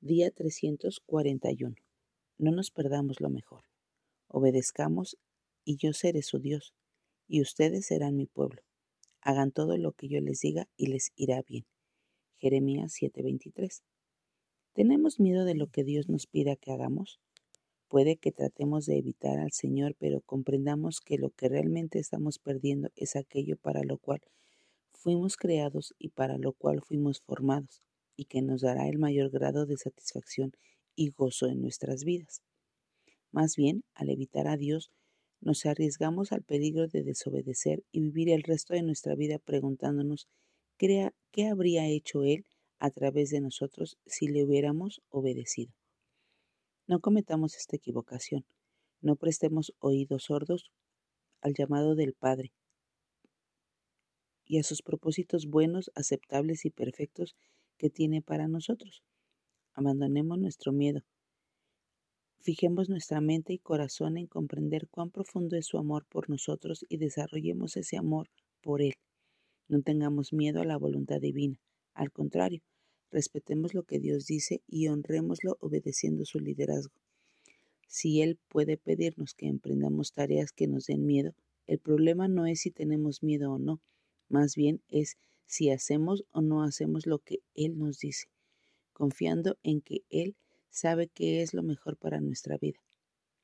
Día 341. No nos perdamos lo mejor. Obedezcamos y yo seré su Dios, y ustedes serán mi pueblo. Hagan todo lo que yo les diga y les irá bien. Jeremías 7:23. ¿Tenemos miedo de lo que Dios nos pida que hagamos? Puede que tratemos de evitar al Señor, pero comprendamos que lo que realmente estamos perdiendo es aquello para lo cual fuimos creados y para lo cual fuimos formados y que nos dará el mayor grado de satisfacción y gozo en nuestras vidas. Más bien, al evitar a Dios, nos arriesgamos al peligro de desobedecer y vivir el resto de nuestra vida preguntándonos qué habría hecho Él a través de nosotros si le hubiéramos obedecido. No cometamos esta equivocación, no prestemos oídos sordos al llamado del Padre y a sus propósitos buenos, aceptables y perfectos que tiene para nosotros. Abandonemos nuestro miedo. Fijemos nuestra mente y corazón en comprender cuán profundo es su amor por nosotros y desarrollemos ese amor por Él. No tengamos miedo a la voluntad divina. Al contrario, respetemos lo que Dios dice y honrémoslo obedeciendo su liderazgo. Si Él puede pedirnos que emprendamos tareas que nos den miedo, el problema no es si tenemos miedo o no, más bien es si hacemos o no hacemos lo que Él nos dice, confiando en que Él sabe qué es lo mejor para nuestra vida,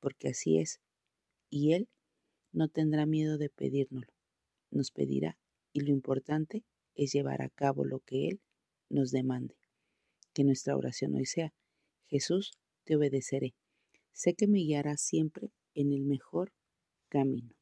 porque así es, y Él no tendrá miedo de pedírnoslo, nos pedirá, y lo importante es llevar a cabo lo que Él nos demande. Que nuestra oración hoy sea, Jesús, te obedeceré, sé que me guiarás siempre en el mejor camino.